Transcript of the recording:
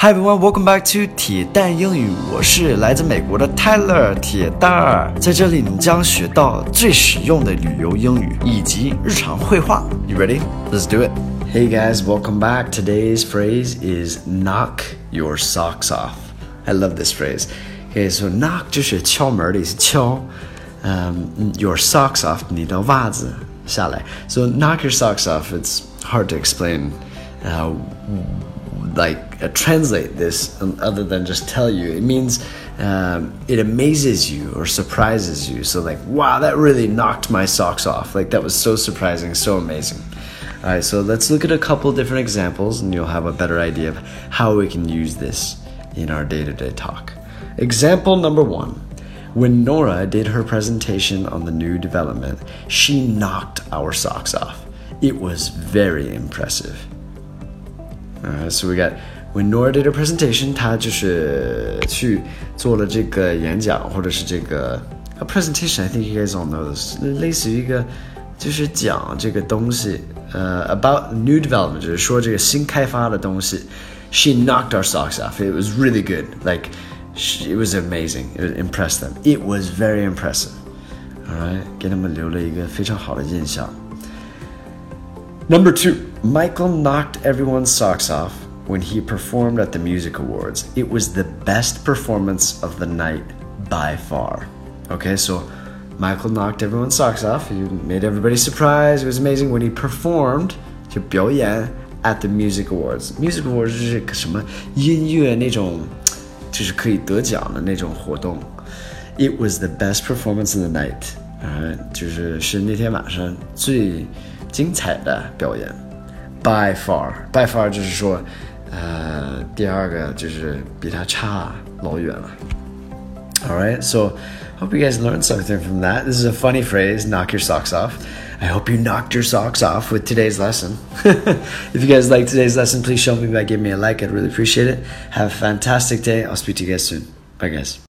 Hi everyone, welcome back to 铁蛋英语。我是来自美国的 Tyler 铁蛋儿，在这里你将学到最实用的旅游英语以及日常会话。You ready? Let's do it. Hey guys, welcome back. Today's phrase is knock your socks off. I love this phrase. Okay, so knock 就是敲门的意思，敲。嗯、um,，your socks off 你的袜子下来。So knock your socks off. It's hard to explain. Uh, like uh, translate this other than just tell you. It means um, it amazes you or surprises you. So like, wow, that really knocked my socks off. Like that was so surprising, so amazing. All right, so let's look at a couple different examples, and you'll have a better idea of how we can use this in our day-to-day talk. Example number one. When Nora did her presentation on the new development, she knocked our socks off. It was very impressive Uh, so we got when Nora did a presentation，她就是去做了这个演讲，或者是这个 a presentation。I think you guys all know this，类似于一个就是讲这个东西，呃、uh,，about new development，就是说这个新开发的东西。She knocked our socks off. It was really good. Like, she, it was amazing. It impressed them. It was very impressive. All right，给他们留了一个非常好的印象。 Number two, Michael knocked everyone's socks off when he performed at the music awards. It was the best performance of the night by far. Okay, so Michael knocked everyone's socks off. He made everybody surprised. It was amazing when he performed 就表演 at the music awards. Music awards 就是什么音乐那种，就是可以得奖的那种活动。It was the best performance of the night. 啊，就是是那天晚上最。 精彩的表演，by far，by far 就是说，呃，第二个就是比他差老远了。All right, so hope you guys learned something from that. This is a funny phrase, knock your socks off. I hope you knocked your socks off with today's lesson. if you guys like today's lesson, please show me by giving me a like. I'd really appreciate it. Have a fantastic day. I'll speak to you guys soon. Bye, guys.